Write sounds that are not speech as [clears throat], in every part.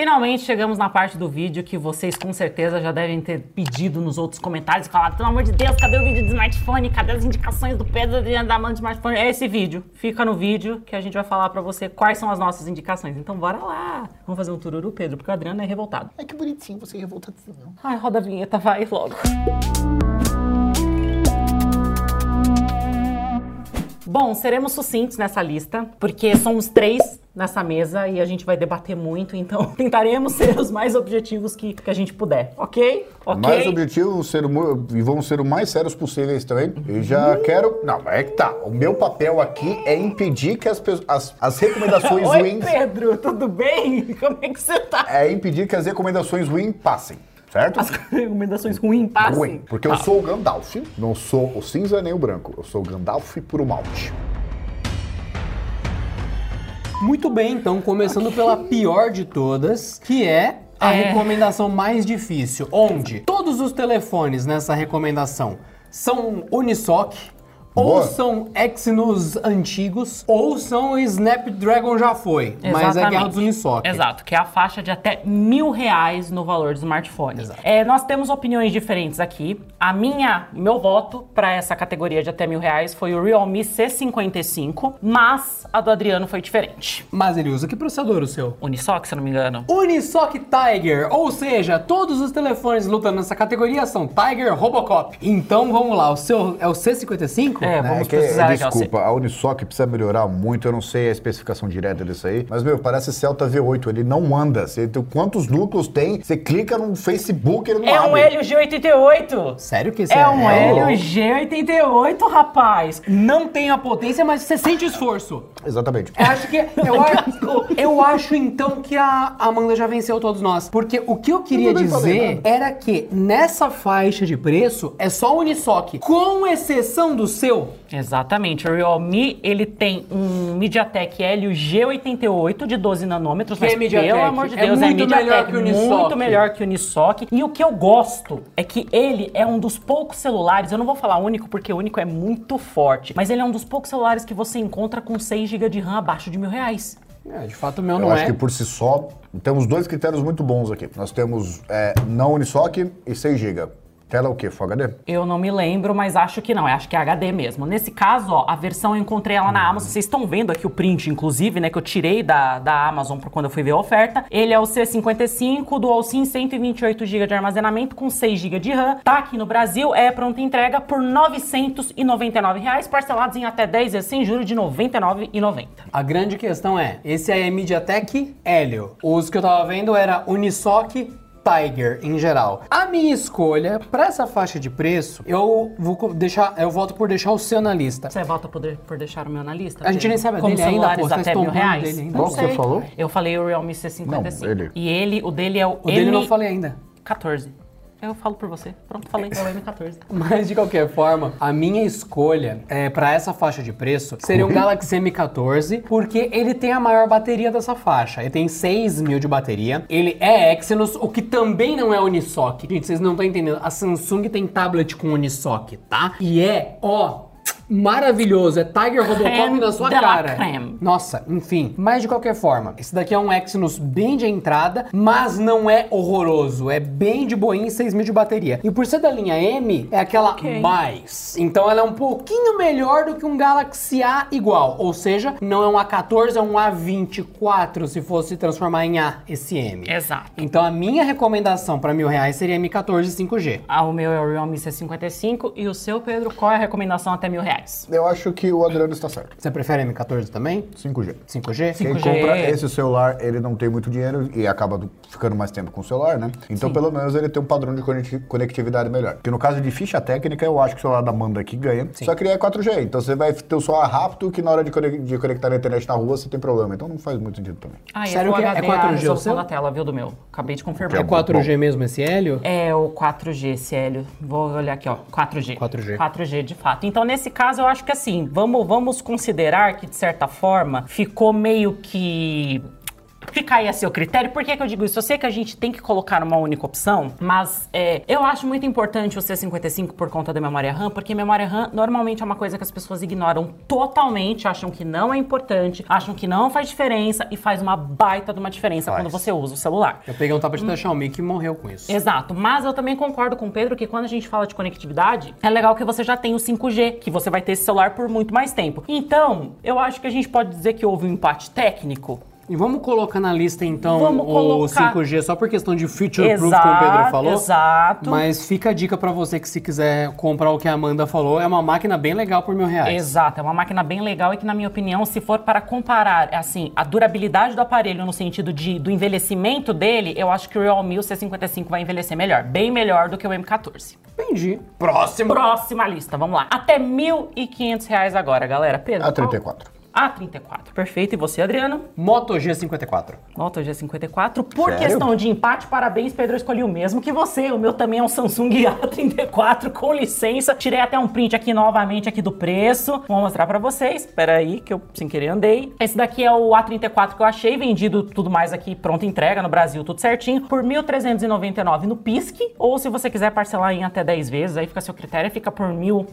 Finalmente chegamos na parte do vídeo que vocês com certeza já devem ter pedido nos outros comentários e falado, pelo amor de Deus, cadê o vídeo de smartphone? Cadê as indicações do Pedro da mão de smartphone? É esse vídeo. Fica no vídeo que a gente vai falar pra você quais são as nossas indicações. Então bora lá. Vamos fazer um tururu, Pedro, porque o Adriano é revoltado. Ai, que bonitinho, você é revoltadinho. Ai, roda a vinheta, vai logo. Bom, seremos sucintos nessa lista, porque somos três nessa mesa e a gente vai debater muito, então [laughs] tentaremos ser os mais objetivos que, que a gente puder, ok? Ok? Mais objetivos ser, e vamos ser o mais sérios possíveis também. E já quero. Não, é que tá. O meu papel aqui é impedir que as, as, as recomendações [laughs] Oi, ruins. Pedro, tudo bem? [laughs] Como é que você tá? É impedir que as recomendações ruins passem. Certo? As recomendações ruins passem. Ruim. Porque eu sou o Gandalf, não sou o cinza nem o branco. Eu sou o Gandalf puro malte. Muito bem, então, começando pela pior de todas, que é a É. recomendação mais difícil, onde todos os telefones nessa recomendação são Unisoc, ou são Exynos antigos, ou são Snapdragon já foi, mas é a Exatamente. guerra dos Unisoc. Exato, que é a faixa de até mil reais no valor do smartphone. Exato. É, nós temos opiniões diferentes aqui. A minha, meu voto para essa categoria de até mil reais foi o Realme C55, mas a do Adriano foi diferente. Mas ele usa que processador o seu? Unisoc, se eu não me engano. Unisoc Tiger, ou seja, todos os telefones lutando nessa categoria são Tiger Robocop. Então vamos lá, o seu é o C55? É, É, vamos que, precisar aqui, ó, desculpa, a Unisoc precisa melhorar muito, eu não sei a especificação direta disso aí, mas, meu, parece Celta V8, ele não anda. Você, tem- quantos núcleos tem? Você clica no Facebook, ele não É um abre. Helio G88. Sério que esse É um é Helio G88, rapaz. Não tem a potência, mas você sente esforço. Exatamente. Eu acho que. Eu [laughs] acho, eu acho então que a Amanda já venceu todos nós. Porque o que eu queria falei dizer era que nessa faixa de preço é só Unisoc, com exceção do seu. Exatamente. O Realme, ele tem um MediaTek Helio G88 de 12 nanômetros, Que mas é MediaTek? pelo amor de É Deus, muito é melhor que o Unisoc. muito melhor que o Unisoc. E o que eu gosto é que ele é um dos poucos celulares, eu não vou falar único porque o único é muito forte, mas ele é um dos poucos celulares que você encontra com 6 GB de RAM abaixo de mil reais. É, de fato, o meu Eu não acho é. que por si só, temos dois critérios muito bons aqui. Nós temos é, não Unisoc e 6 GB. Tela o quê? Full HD? Eu não me lembro, mas acho que não. Eu acho que é HD mesmo. Nesse caso, ó, a versão eu encontrei ela na Amazon. Vocês estão vendo aqui o print, inclusive, né? Que eu tirei da, da Amazon quando eu fui ver a oferta. Ele é o C55 Dual SIM 128 GB de armazenamento com 6 GB de RAM. Tá aqui no Brasil, é pronta entrega por 999 reais, parcelados em até 10 vezes sem juros de R$ 99,90. A grande questão é, esse aí é MediaTek Helio. Os que eu tava vendo era Unisoc Tiger em geral. A minha escolha para essa faixa de preço, eu vou deixar, eu volto por deixar o seu na lista. Você volta por, de- por deixar o meu na lista? A gente nem sabe Como dele ainda, celulares pô, até mil reais? dele ainda. Qual que você falou? Eu falei o Realme C55. Não, ele. E ele, o dele é o, O dele eu não M- falei ainda. 14. Eu falo por você. Pronto, falei. É o M14. [laughs] Mas de qualquer forma, a minha escolha é, para essa faixa de preço seria um Galaxy M14, porque ele tem a maior bateria dessa faixa. Ele tem 6 mil de bateria. Ele é Exynos, o que também não é Unisoc. Gente, vocês não estão entendendo. A Samsung tem tablet com Unisoc, tá? E é, ó. Maravilhoso, é Tiger Robocop Creme na sua cara. creme. Nossa, enfim. Mas de qualquer forma, esse daqui é um Exynos bem de entrada, mas não é horroroso. É bem de boinha, 6 mil de bateria. E por ser da linha M, é aquela Ok. mais. Então ela é um pouquinho melhor do que um Galaxy A igual. Ou seja, não é um A14, é um A24 se fosse transformar em A esse M. Exato. Então a minha recomendação para mil reais seria M14 5G. Ah, o meu é o Realme C55 e o seu, Pedro, qual é a recomendação até mil reais? Eu acho que o Adriano está certo. Você prefere M14 também? 5G. 5G? Quem 5G. compra esse celular, ele não tem muito dinheiro e acaba do- ficando mais tempo com o celular, né? Então, pelo menos, ele tem um padrão de conecti- conectividade melhor. Porque no caso de ficha técnica, eu acho que o celular da Amanda aqui ganha. Só que ele é 4G. Então, você vai ter o celular rápido que na hora de, conec- de conectar na internet na rua, você tem problema. Então, não faz muito sentido também. Ah, e Sério é que é HD 4G a o resolução seu? da tela, viu, do meu. Acabei de confirmar. É 4G mesmo esse Hélio? É o 4G, Célio. Vou olhar aqui, ó. 4G. 4G. 4G, de fato. Então, nesse caso, eu acho que assim, vamos, vamos considerar que, de certa forma, ficou meio que fica aí a seu critério. Por que, que eu digo isso? Eu sei que a gente tem que colocar uma única opção, mas é, eu acho muito importante o C55 por conta da memória RAM, porque memória RAM normalmente é uma coisa que as pessoas ignoram totalmente, acham que não é importante, acham que não faz diferença e faz uma baita de uma diferença Faz. quando você usa o celular. Eu peguei um tablet da Xiaomi que morreu com isso. Exato, mas eu também concordo com o Pedro que quando a gente fala de conectividade, é legal que você já tem o 5G, que você vai ter esse celular por muito mais tempo. Então, eu acho que a gente pode dizer que houve um empate técnico. E vamos colocar na lista então Vamos o colocar. 5G só por questão de future proof, como o Pedro falou. Exato. Mas fica a dica pra você que se quiser comprar o que a Amanda falou, é uma máquina bem legal por mil reais. Exato, é uma máquina bem legal e que, na minha opinião, se for para comparar, assim, a durabilidade do aparelho no sentido de, do envelhecimento dele, eu acho que o Realme o C55 vai envelhecer melhor. Bem melhor do que o M14. Entendi. Próximo. Próxima lista, vamos lá. Até 1.500 reais agora, galera. Pedro, A qual- 34. A34. Perfeito. E você, Adriano? Moto G54. Moto G54. Por Sério? questão de empate, parabéns, Pedro. Eu escolhi o mesmo que você. O meu também é um Samsung [laughs] A34, com licença. Tirei até um print aqui novamente aqui do preço. Vou mostrar para vocês. Espera aí, que eu sem querer andei. Esse daqui é o A34 que eu achei, vendido tudo mais aqui, pronta entrega no Brasil, tudo certinho, por 1.399 no PISC. Ou se você quiser parcelar em até 10 vezes, aí fica a seu critério, fica por 1.000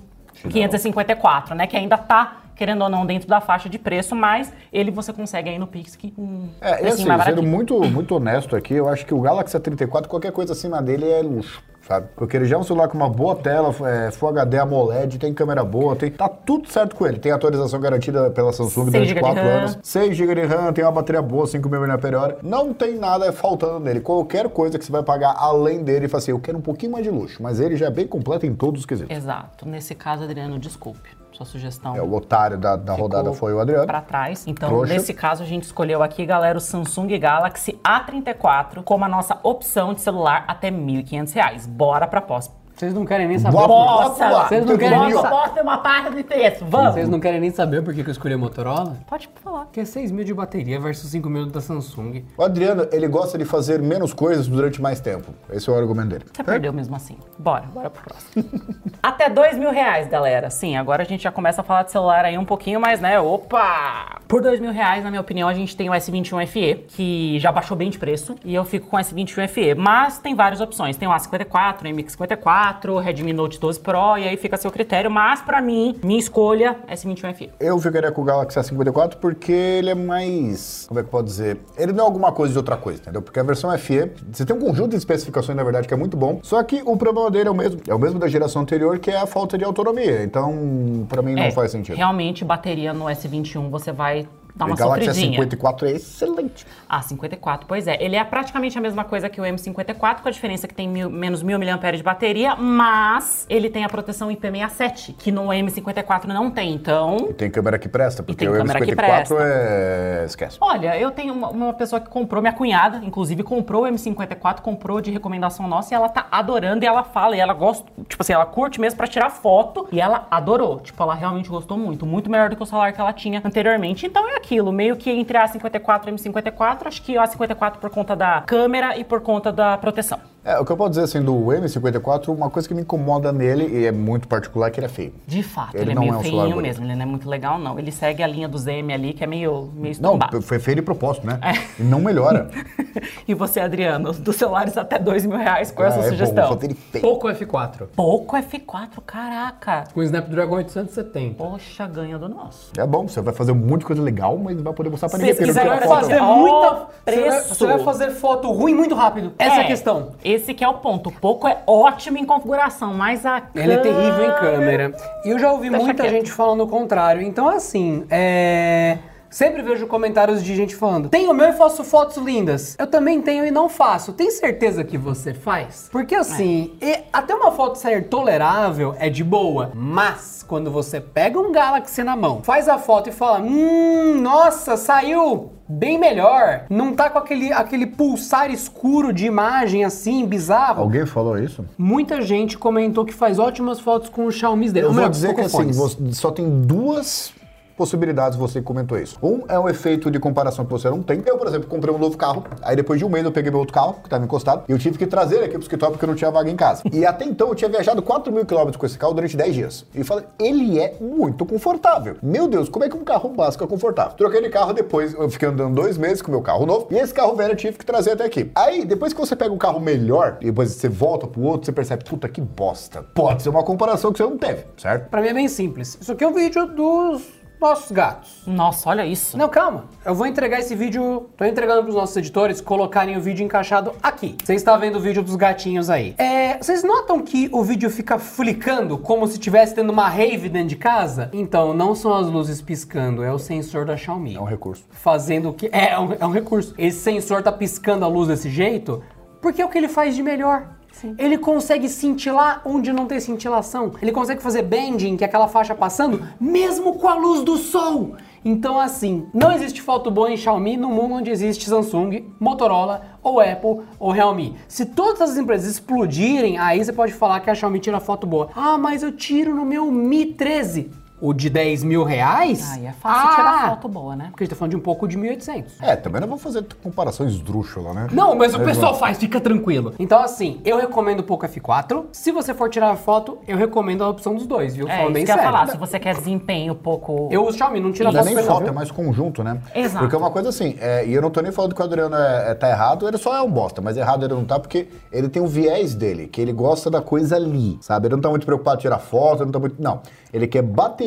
554, né? Que ainda está querendo ou não, dentro da faixa de preço, mas ele você consegue aí no Pix que um é, e assim, sendo muito, muito honesto aqui, eu acho que o Galaxy A34, qualquer coisa acima dele é luxo sabe? Porque ele já é um celular com uma boa tela, é, Full HD AMOLED, tem câmera boa, tem, tá tudo certo com ele. Tem atualização garantida pela Samsung 6 durante GB de 4 RAM. anos. 6 GB de RAM, tem uma bateria boa, 5.000 mAh. Não tem nada faltando nele. Qualquer coisa que você vai pagar além dele, fala assim, eu quero um pouquinho mais de luxo. Mas ele já é bem completo em todos os quesitos. Exato. Nesse caso, Adriano, desculpe. Sua sugestão É, o otário da, da rodada foi o Adriano. Pra trás. Então, Trouxa. nesse caso, a gente escolheu aqui, galera, o Samsung Galaxy A34 como a nossa opção de celular até 1.500 reais. Bora pra pós. Vocês não querem nem saber. Nossa, vocês não querem nem Nossa, sa- posso ter uma parte de texto. Vamos. Vocês não querem nem saber por que eu escolhi a Motorola? Pode falar. Porque é 6 mil de bateria versus 5 mil da Samsung. O Adriano, ele gosta de fazer menos coisas durante mais tempo. Esse é o argumento dele. Você perdeu mesmo assim. Bora, bora pro próximo. [laughs] Até dois mil reais, galera. Sim, agora a gente já começa a falar de celular aí um pouquinho mais, né? Opa! Por dois mil reais, na minha opinião, a gente tem o S21 FE, que já baixou bem de preço. E eu fico com o S21 FE. Mas tem várias opções. Tem o A54, o MX54, Redmi Note 12 Pro, e aí fica a seu critério. Mas pra mim, minha escolha, S21 FE. Eu ficaria com o Galaxy A54 porque ele é mais. Como é que pode dizer? Ele não é alguma coisa de outra coisa, entendeu? Porque a versão FE, você tem um conjunto de especificações, na verdade, que é muito bom. Só que o problema dele é o mesmo. É o mesmo da geração anterior, que é a falta de autonomia. Então, pra mim, não É, faz sentido. Realmente, bateria no S21 você vai O uma Galaxy sofridinha. A54 é excelente. Ah, 54, pois é. Ele é praticamente a mesma coisa que o M54, com a diferença que tem mil- menos 1000 mAh de bateria, mas ele tem a proteção IP67, que no M54 não tem. Então, E tem câmera que presta, porque o câmera que M54 presta. é. Esquece. olha, eu tenho uma, uma pessoa que comprou, minha cunhada, inclusive, comprou o M54, comprou de recomendação nossa e ela tá adorando e ela fala, e ela gosta, tipo assim, ela curte mesmo pra tirar foto e ela adorou. Tipo, ela realmente gostou muito, muito melhor do que o celular que ela tinha anteriormente. Então é aquilo, meio que entre a 54 e a M54, acho que a 54 por conta da câmera e por conta da proteção. É, o que eu posso dizer assim do M54, uma coisa que me incomoda nele, e é muito particular, é que ele é feio. De fato, Ele ele, é não meio é um celular feinho bonito. mesmo, ele não é muito legal, não. Ele segue a linha dos M ali, que é meio, meio Não, estombado. foi feio de propósito, né? É. E não melhora. [laughs] e você, Adriano, dos celulares até dois mil reais, qual é a sua Ah, é bom, sugestão? feio. Pouco F4. Pouco F4, caraca. Com o Snapdragon 870. Poxa, ganha do nosso. É bom, você vai fazer um monte de coisa legal, mas não vai poder mostrar pra Se ninguém. não tira vai fazer muita. Você vai, preço. você vai fazer foto ruim muito rápido. Essa é, a questão. Esse que é o ponto. O Poco é ótimo em configuração, mas a Ele é terrível em câmera. E eu já ouvi Deixa muita quieto. gente falando o contrário. Então, assim, é. Sempre vejo comentários de gente falando: Tenho o meu e faço fotos lindas. Eu também tenho e não faço. Tem certeza que você faz? Porque assim, e- até uma foto sair tolerável é de boa. Mas quando você pega um Galaxy na mão, faz a foto e fala: Hum, nossa, saiu bem melhor. Não tá com aquele, aquele pulsar escuro de imagem assim, bizarro. Alguém falou isso? Muita gente comentou que faz ótimas fotos com o Xiaomi dele. Eu Ou vou dizer que assim, só tem duas possibilidades, você comentou isso. Um é um efeito de comparação que você não tem. Eu, por exemplo, comprei um novo carro, aí depois de um mês eu peguei meu outro carro, que estava encostado, e eu tive que trazer ele aqui pro escritório porque eu não tinha vaga em casa. E até então eu tinha viajado 4 mil quilômetros com esse carro durante 10 dias. E falei, ele é muito confortável. Meu Deus, como é que um carro básico é confortável? Troquei de carro depois, eu fiquei andando dois meses com meu carro novo, e esse carro velho eu tive que trazer até aqui. Aí, depois que você pega um carro melhor, e depois você volta pro outro, você percebe, puta que bosta. Pode ser uma comparação que você não teve, certo? Pra mim é bem simples. Isso aqui é um vídeo dos nossos gatos. Nossa, olha isso. Não, calma. Eu vou entregar esse vídeo, tô entregando pros nossos editores colocarem o vídeo encaixado aqui. Você está vendo o vídeo dos gatinhos aí. É, vocês notam que o vídeo fica flicando como se estivesse tendo uma rave dentro de casa? Então, não são as luzes piscando, é o sensor da Xiaomi. É um recurso. Fazendo o que... É, é um, é um recurso. Esse sensor tá piscando a luz desse jeito porque é o que ele faz de melhor. Ele consegue cintilar onde não tem cintilação. Ele consegue fazer bending, que é aquela faixa passando, mesmo com a luz do sol. Então, assim, não existe foto boa em Xiaomi no mundo onde existe Samsung, Motorola, ou Apple, ou Realme. Se todas as empresas explodirem, aí você pode falar que a Xiaomi tira foto boa. Ah, mas eu tiro no meu Mi 13 o de 10 mil reais? Aí é fácil tirar foto boa, né? Porque a gente tá falando de um pouco de 1.800. É, também não vou fazer comparação esdrúxula, né? Não, mas o É, pessoal bom. faz, fica tranquilo. Então, assim, eu recomendo o Poco F4. Se você for tirar foto, eu recomendo a opção dos dois, viu? É, Falando isso bem que eu ia sério. falar. Se você quer desempenho um pouco... Eu uso Xiaomi, não tira Não é foto nem foto, é viu? mais conjunto, né? Exato. Porque é uma coisa assim, é, e eu não tô nem falando que o Adriano é, é- tá errado, ele só é um bosta, mas errado ele não tá porque ele tem o viés dele, que ele gosta da coisa ali, sabe? Ele não tá muito preocupado em tirar foto, ele não tá muito. Não. Ele quer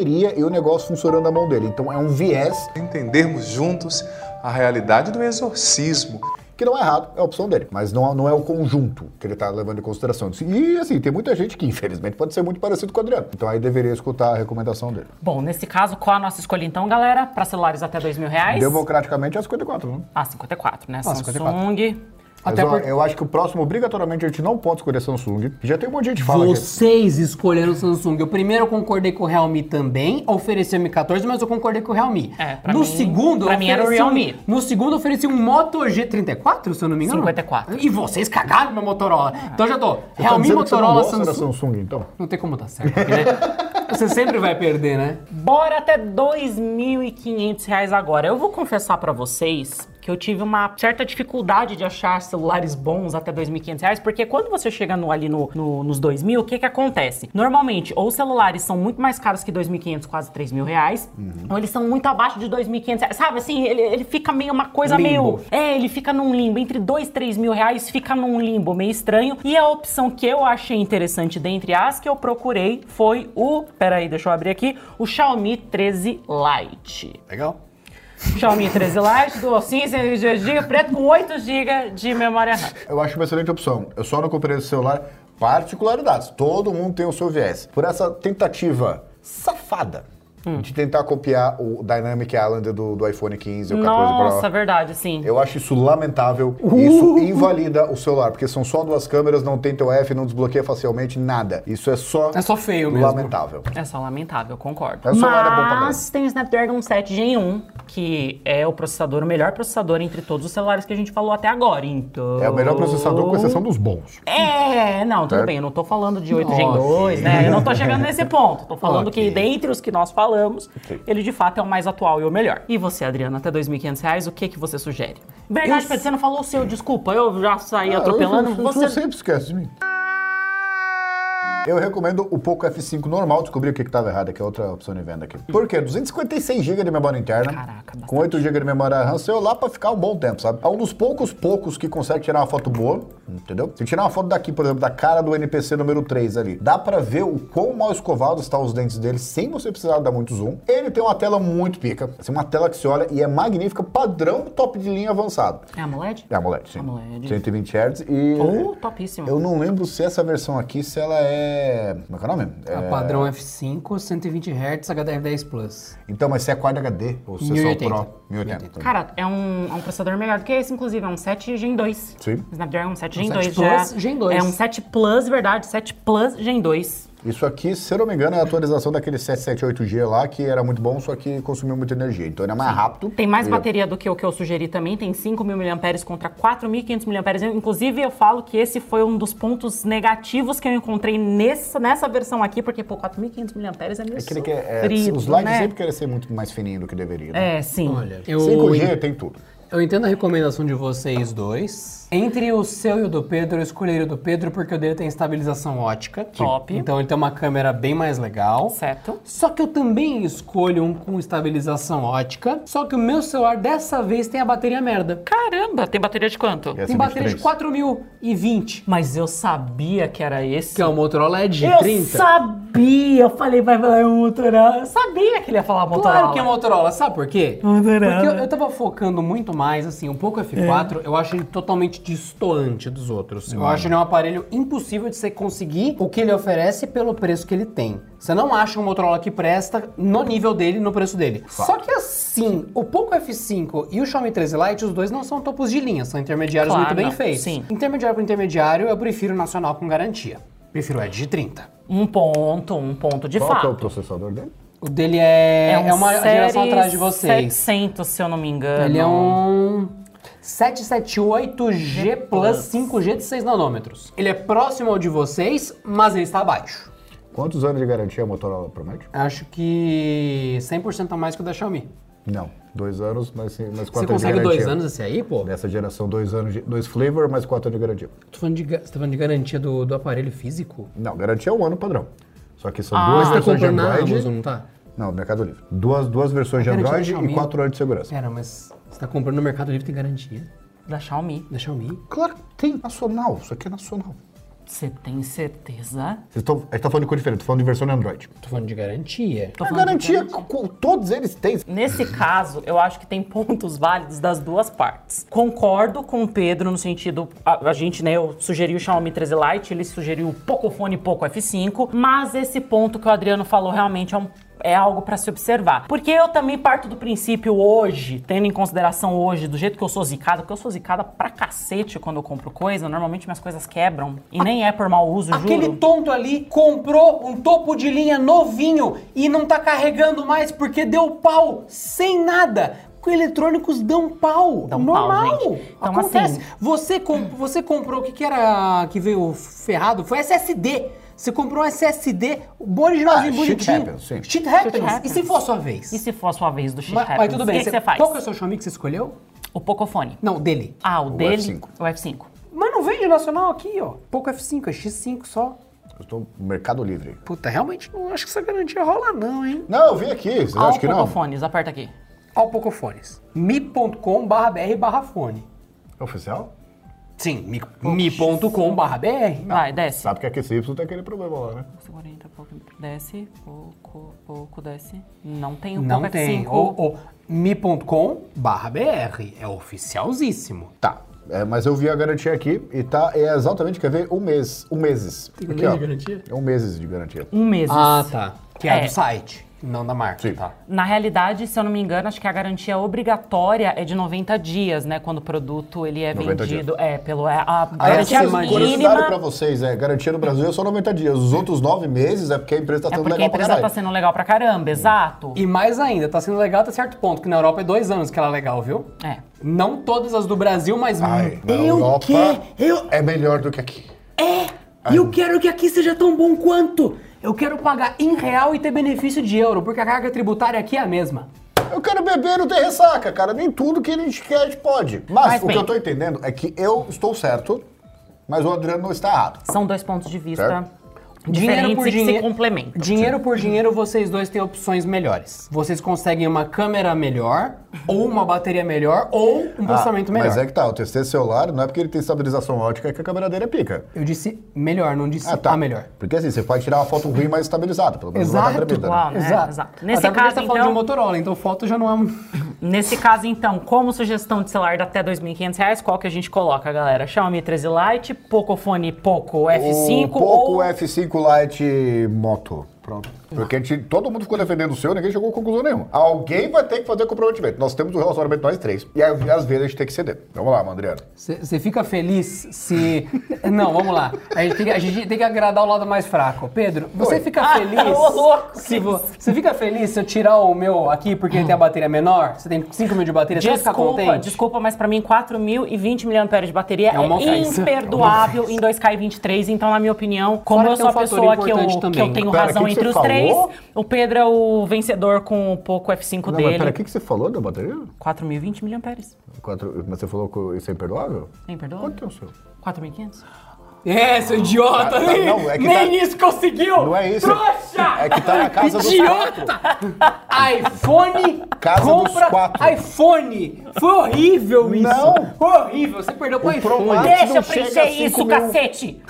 e o negócio funcionando na mão dele. Então é um viés entendermos juntos a realidade do exorcismo. que não é errado, é a opção dele. Mas não, não é o conjunto que ele tá levando em consideração. E assim, tem muita gente que, infelizmente, pode ser muito parecido com o Adriano. Então aí deveria escutar a recomendação dele. Bom, nesse caso, qual a nossa escolha então, galera? Para celulares até dois mil reais? Democraticamente é 54, né? Ah, 54, né? Ah, 54. Até Mas, ó, por- Eu acho que o próximo, obrigatoriamente, a gente não pode escolher Samsung. Já tem um monte de gente que fala que... Vocês escolheram o Samsung. Eu primeiro concordei com o Realme também, ofereci o Mi 14, mas eu concordei com o Realme. É, pra no mim- segundo, pra mim era o ofereci um- Realme. No segundo, eu ofereci um Moto G34, se eu não me engano. 54. E vocês cagaram meu Motorola. Então já tô. Tá Realme, você não Motorola, Samsung. Samsung, então? Não tem como dar certo, aqui, né? [laughs] Você sempre vai perder, né? Bora até 2.500 reais agora. Eu vou confessar pra vocês que eu tive uma certa dificuldade de achar celulares bons até 2.500 reais, porque quando você chega no- ali no, no- nos 2.000, o que que acontece? Normalmente, ou os celulares são muito mais caros que 2.500, quase 3.000 reais, ou eles são muito abaixo de 2.500 reais. Sabe, assim, ele, ele fica meio uma coisa Limbo. meio... É, ele fica num limbo. Entre 2 e 3 mil reais fica num limbo meio estranho. E a opção que eu achei interessante dentre as que eu procurei foi o... Peraí, deixa eu abrir aqui. O Xiaomi 13 Lite. Legal. Xiaomi 13 Lite, Dual SIM, 128 GB, preto com 8 GB de memória RAM. Eu acho uma excelente opção. Eu só não comprei esse celular particularidades. Todo mundo tem o seu viés. Por essa tentativa safada Hum. de tentar copiar o Dynamic Island do, do iPhone 15 ou 14 Nossa, Pro. verdade, sim. Eu acho isso lamentável. e Isso invalida o celular, porque são só duas câmeras, não tem teu F, não desbloqueia facilmente, nada. Isso é só É só feio mesmo. lamentável. É só lamentável, concordo. Mas o celular é bom pra Mas tem o Snapdragon 7 Gen 1, que é o processador, o melhor processador entre todos os celulares que a gente falou até agora. Então. É o melhor processador, com exceção dos bons. É, não, tudo Certo? bem, eu não tô falando de 8 Gen Nossa. 2, né? Eu não tô chegando nesse ponto. Tô falando Ok. que dentre os que nós falamos, Ok. ele de fato é o mais atual e o melhor. E você, Adriana, até 2.500 reais, o que que você sugere? Verdade, Eu- Pedro, você não falou o seu, desculpa, eu já saí Ah, atropelando. eu- eu- Você... Você sempre esquece de mim. Eu recomendo o Poco F5 normal, descobri o que estava errado aqui, é outra opção de venda aqui. Por quê? 256 GB de memória interna, Caraca, com 8 GB de memória RAM, seu lá pra ficar um bom tempo, sabe? É um dos poucos poucos que consegue tirar uma foto boa, entendeu? Se tirar uma foto daqui, por exemplo, da cara do NPC número 3 ali, dá pra ver o quão mal escovados estão os dentes dele sem você precisar dar muito zoom. Ele tem uma tela muito pica, assim, uma tela que se olha e é magnífica, padrão top de linha avançado. É AMOLED? É AMOLED, sim. AMOLED. 120 Hz e... Oh, topíssimo. Eu não lembro se essa versão aqui, se ela é. Como é que é o nome? A É... padrão F5, 120 Hz, HDR10 Plus. Então, mas se é Quad HD, ou se é só 1080. Pro. 1080. Cara, é um, é um processador melhor do que esse, inclusive. É um 7 Gen 2. Sim. Snapdragon 7 Um Gen 7 2 já. Plus Gen 2. É um 7 Plus, verdade. 7 Plus Gen 2. Isso aqui, se eu não me engano, é a atualização daquele 778G lá, que era muito bom, só que consumiu muita energia. Então ele é mais rápido. Tem mais E- bateria do que o que eu sugeri também, tem 5.000 mAh contra 4.500 mAh. Inclusive, eu falo que esse foi um dos pontos negativos que eu encontrei nessa, nessa versão aqui, porque, pô, 4.500 mAh é meio É aquele que é, é, sofrido, os lights né? sempre querem ser muito mais fininho do que deveria. Né? É, sim. Olha, eu, 5G tem tudo. Eu entendo a recomendação de vocês dois. Entre o seu e o do Pedro, eu escolheria o do Pedro porque o dele tem estabilização ótica. Top. Então ele tem uma câmera bem mais legal. Certo. Só que eu também escolho um com estabilização ótica. Só que o meu celular dessa vez tem a bateria merda. Caramba, tem bateria de quanto? Essa Tem é bateria de 23. 4020. Mas eu sabia que era esse. Que é o Motorola Edge eu 30. sabia! Eu falei, vai falar um Motorola. Eu sabia que ele ia falar Motorola. Claro que é Motorola, sabe por quê? Motorola. Porque eu, eu tava focando muito mais, assim, um pouco F4, eu acho ele totalmente distoante dos outros. Eu acho ele um aparelho impossível de você conseguir o que ele oferece pelo preço que ele tem. Você não acha um Motorola que presta no nível dele, no preço dele. Só que assim, o Poco F5 e o Xiaomi 13 Lite, os dois não são topos de linha, são intermediários Claro, muito bem não. feitos. Sim. Intermediário por intermediário, eu prefiro o nacional com garantia. Prefiro o Edge 30. Um ponto, um ponto de Qual que é o fato. processador dele? O dele é, um é uma geração atrás de vocês. 700, se eu não me engano. Ele é um 778G Plus 5G de 6 nanômetros. Ele é próximo ao de vocês, mas ele está abaixo. Quantos anos de garantia a Motorola promete? Acho que 100% a mais que o da Xiaomi. Não, dois anos, mas, mas Você quatro anos de consegue garantia. dois anos esse aí, pô? Dessa geração, dois anos de. Dois flavor, mais quatro anos de garantia. Tô falando de, você tá falando de garantia do, do aparelho físico? Não, garantia é um ano padrão. Só que são Ah, duas tá versões de Android. Amazon, não tá? Não, Mercado Livre. Duas, duas versões de Android e quatro anos de segurança. Pera, mas você tá comprando no Mercado Livre tem garantia Da Xiaomi. da Xiaomi? Claro que tem. Nacional. Isso aqui é nacional. Você tem certeza? Vocês estão, a gente tá falando de coisa diferente, tô falando de versão de Android. Tô falando de garantia. Tô A falando de garantia, com- todos eles têm. Nesse caso, eu acho que tem pontos válidos das duas partes. Concordo com o Pedro no sentido, a, a gente, né, eu sugeri o Xiaomi 13 Lite, ele sugeriu o Pocophone Poco F5, mas esse ponto que o Adriano falou realmente é um é algo pra se observar. Porque eu também parto do princípio hoje, tendo em consideração hoje, do jeito que eu sou zicada, porque eu sou zicada pra cacete quando eu compro coisa, normalmente minhas coisas quebram. E nem é por mau uso, Aquele juro. tonto ali comprou um topo de linha novinho e não tá carregando mais porque deu pau, sem nada. Com eletrônicos dão pau. Dão pau, Normal. gente. Então, Acontece. assim- Você, com- você comprou o que, que era que veio ferrado? Foi SSD. Você comprou um SSD, originalzinho, Ah, shit bonitinho. happens, sim. Shit happens. Shit happens. E se for a sua vez? E se for a sua vez do shit Mas, mas happens, tudo bem. o que, você faz? Qual que é o seu Xiaomi que você escolheu? O Pocophone. Não, dele. Ah, o, O dele, F5. o F5. Mas não vende nacional aqui, ó. Pouco F5, é X5 só. Eu estou no Mercado Livre. Puta, realmente não acho que essa garantia rola não, hein? Não, eu vi aqui. Vocês acham o que não? Pocofones, aperta aqui. ao Pocofones. mi.com.br fone. É oficial? Sim, mi- mi.com.br. Vai, desce. Sabe que a QCY tem aquele problema lá, né? 40, pouco, desce, pouco, pouco, desce. Não tem o Não tem. F5. O, o mi.com.br é oficialzíssimo. Tá. É, mas eu vi a garantia aqui e tá é exatamente, quer ver? Um mês. Um meses. Tem um aqui, mês ó. de garantia? É um meses de garantia. Um mês. Ah, tá. Que é, É. do site, não da marca. Sim. Tá. Na realidade, se eu não me engano, acho que a garantia obrigatória é de 90 dias, né? Quando o produto ele é 90 vendido. É, pelo. É, a Aí garantia Curiosidade mínima. pra vocês, é, garantia no Brasil é só 90 dias. Os outros 9 meses é porque a empresa tá É sendo a legal pra empresa tá sendo legal pra caramba, exato. E mais ainda, tá sendo legal até certo ponto, que na Europa é dois anos que ela é legal, viu? É. Não todas as do Brasil, mas... Ai, na eu Europa quero... Eu, é melhor do que aqui. É! E eu quero que aqui seja tão bom quanto. Eu quero pagar em real e ter benefício de euro, porque a carga tributária aqui é a mesma. Eu quero beber e não ter ressaca, cara. Nem tudo que a gente quer a gente pode. Mas, Mas o bem. que eu tô entendendo é que eu estou certo, mas o Adriano não está errado. São dois pontos de vista Certo. e que se complementam. Dinheiro por dinheiro, vocês dois têm opções melhores. Vocês conseguem uma câmera melhor, ou uma bateria melhor, ou um processamento melhor. Mas é que tá, testei esse celular, não é porque ele tem estabilização ótica que a câmera dele é pica. Eu disse melhor, não disse Ah, tá. a melhor. Porque assim, você pode tirar uma foto ruim, mas estabilizada. Pelo menos não tá Exato. tremida, né? Uau, né? Exato. Exato. Nesse Até caso, você tá falando então- de Motorola, então foto já não é... um- [laughs] Nesse caso, então, como sugestão de celular de até 2.500 reais, qual que a gente coloca, galera? Xiaomi 13 Lite, Pocophone Poco F5 o Poco ou... F5 Lite Moto. Pronto. Porque a gente, todo mundo ficou defendendo o seu, ninguém chegou a conclusão nenhuma. Alguém vai ter que fazer comprometimento. Nós temos um relacionamento nós três. E aí, às vezes a gente tem que ceder. Vamos lá, Mandriano. Você fica feliz se. [laughs] Não, vamos lá. A gente, tem que, a gente tem que agradar o lado mais fraco. Pedro, você Oi. fica Ah, feliz. ô, louco, se vo- Você fica feliz se eu tirar o meu aqui porque ele tem a bateria menor? Você tem 5 mil de bateria, você vai ficar Desculpa, contente? desculpa, mas pra mim 4.020 mAh de bateria É é, imperdoável em 2K23. Então, na minha opinião, como Fora eu sou a pessoa que eu, que eu tenho Pera, razão entre os três, falou? o Pedro é o vencedor com o pouco F5 Não, mas dele. peraí, o que, que você falou da bateria? 4.020 mAh. Quatro, mas você falou que isso é imperdoável? Nem perdoa? Quanto é o seu? 4.500? É, seu idiota! Ah, tá, nem não, é que nem tá- isso conseguiu! Não é isso. Trouxa! É que tá na casa dos quatro. Idiota! iPhone Casa dos compra quatro. iPhone! Foi horrível isso! Não. Foi horrível! Você perdeu pro O iPhone! Deixa eu preencher isso, 5 mil. cacete!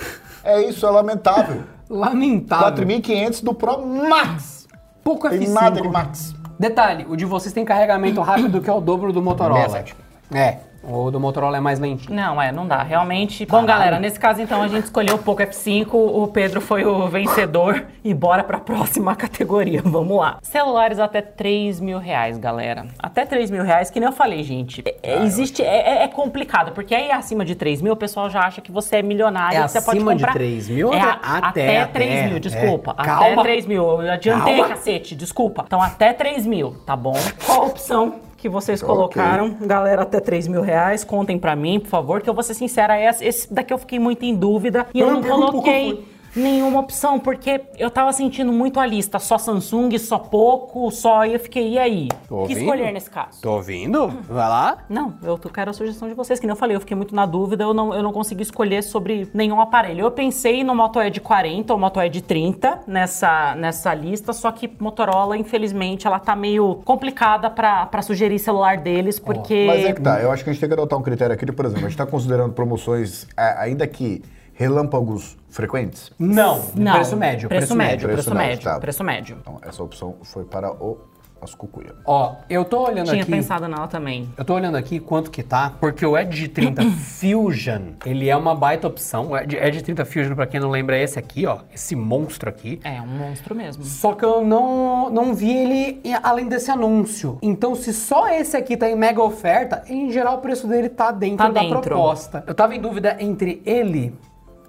É isso, é lamentável. Lamentável. 4.500 do Pro Max. Pouco Tem F5. nada de Max. Detalhe, o de vocês tem carregamento rápido que é o dobro do Motorola. 67. É, o do Motorola é mais lentinho. Não, é, não dá, realmente. Bom, galera, nesse caso então a gente escolheu o Poco F5, o Pedro foi o vencedor [laughs] e bora pra próxima categoria, [laughs] vamos lá. Celulares até 3 mil reais, galera. Até 3 mil reais, que nem eu falei, gente. é- é- existe, é, é- é complicado, porque aí acima de 3 mil o pessoal já acha que você é milionário É e você pode acima de comprar. 3 mil ou É, até- a- até- até 3 até, mil, é. desculpa. Até Calma. 3 mil, eu adiantei, Calma. cacete, desculpa. Então até 3 mil, tá bom? [laughs] Qual a opção? Que vocês colocaram, galera, até 3 mil reais, contem pra mim, por favor, que eu vou ser sincera, esse, esse daqui eu fiquei muito em dúvida e eu não coloquei nenhuma opção, porque eu tava sentindo muito a lista, só Samsung, só pouco, só, e eu fiquei, e aí? Tô O que ouvindo? escolher nesse caso? Tô ouvindo? Vai lá. Não, eu quero a sugestão de vocês, que nem eu falei, eu fiquei muito na dúvida, eu não, eu não consegui escolher sobre nenhum aparelho. Eu pensei no Moto Edge 40 ou Moto Edge 30 nessa, nessa lista, só que Motorola, infelizmente, ela tá meio complicada pra, pra sugerir celular deles, porque... Mas é que tá, eu acho que a gente tem que adotar um critério aqui, de, por exemplo, a gente tá considerando promoções, a- ainda que relâmpagos frequentes. Não, Não, preço médio. Preço, médio, preço, Preço médio, médio, tá. preço médio. Então, essa opção foi para o as cucuia. Ó, eu tô olhando Tinha aqui. pensado nela também. Eu tô olhando aqui quanto que tá, porque o Edge 30 [coughs] Fusion, ele é uma baita opção. O Edge, Edge 30 Fusion, pra quem não lembra, é esse aqui, ó. Esse monstro aqui. É, um monstro mesmo. Só que eu não, não vi ele além desse anúncio. Então, se só esse aqui tá em mega oferta, em geral o preço dele tá dentro Tá da dentro. proposta. Eu tava em dúvida entre ele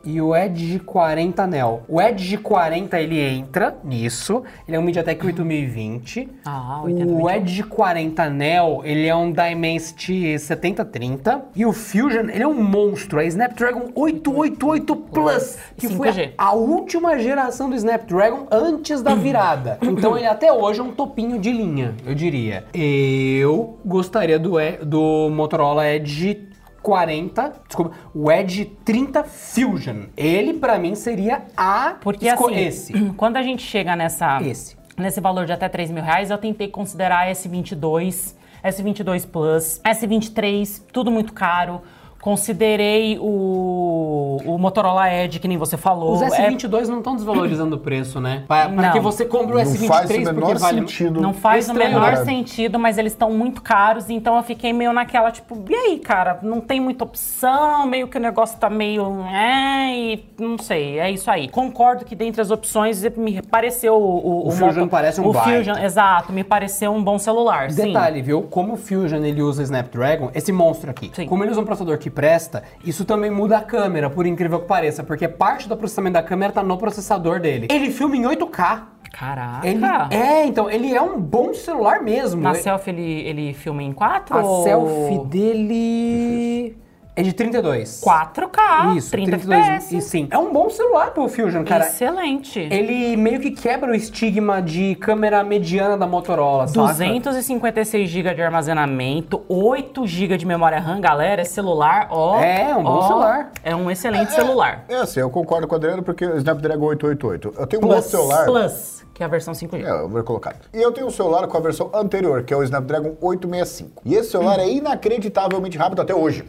e o Edge 40 Neo. O Edge 40 ele entra nisso, ele é um MediaTek 8020. Ah, o 8021. Edge 40 Neo, ele é um Dimensity 7030 e o Fusion, ele é um monstro, é Snapdragon 888 Plus, que foi 5G. a última geração do Snapdragon antes da virada. [coughs] Então ele até hoje é um topinho de linha, eu diria. Eu gostaria do, E- do Motorola Edge 40, desculpa, o Edge 30 Fusion. Ele pra mim seria a Porque assim, esse. [clears throat] quando a gente chega nessa, Esse. nesse valor de até 3 mil reais, eu tentei considerar S22, S22 Plus, S23, tudo muito caro. Considerei o, o Motorola Edge, que nem você falou. Os É- S22 não estão desvalorizando o preço, né? Para que você compre o Não S23 faz o porque menor vale sentido. Não faz o Estranho, menor né? sentido, mas eles estão muito caros, então eu fiquei meio naquela, tipo, e aí, cara, não tem muita opção, meio que o negócio tá meio. É, e não sei, é isso aí. Concordo que dentre as opções me pareceu o. O, O Fusion parece um O baita. Fusion, exato, me pareceu um bom celular. sim. Detalhe, viu? Como o Fusion ele usa Snapdragon, esse monstro aqui, Sim. como ele usa um processador que presta, isso também muda a câmera, por incrível que pareça, porque parte do processamento da câmera tá no processador dele. Ele filma em 8K. Caraca. Ele é, então, ele é um bom celular mesmo. Na Ele- selfie ele, ele filma em 4? a ou... selfie dele é de 32. 4K, Isso, 30 32. FPS. E sim. É um bom celular pro Fusion, cara. Excelente. Ele meio que quebra o estigma de câmera mediana da Motorola, saca? 256 GB de armazenamento, 8 GB de memória RAM, galera, esse celular, ó. É, um bom ó, celular. É um excelente celular. É assim, eu concordo com o Adriano porque o Snapdragon 888. Eu tenho um Plus. outro celular. Plus, que é a versão 5G. É, eu vou colocar. E eu tenho um celular com a versão anterior, que é o Snapdragon 865. E esse celular é inacreditavelmente rápido até hoje.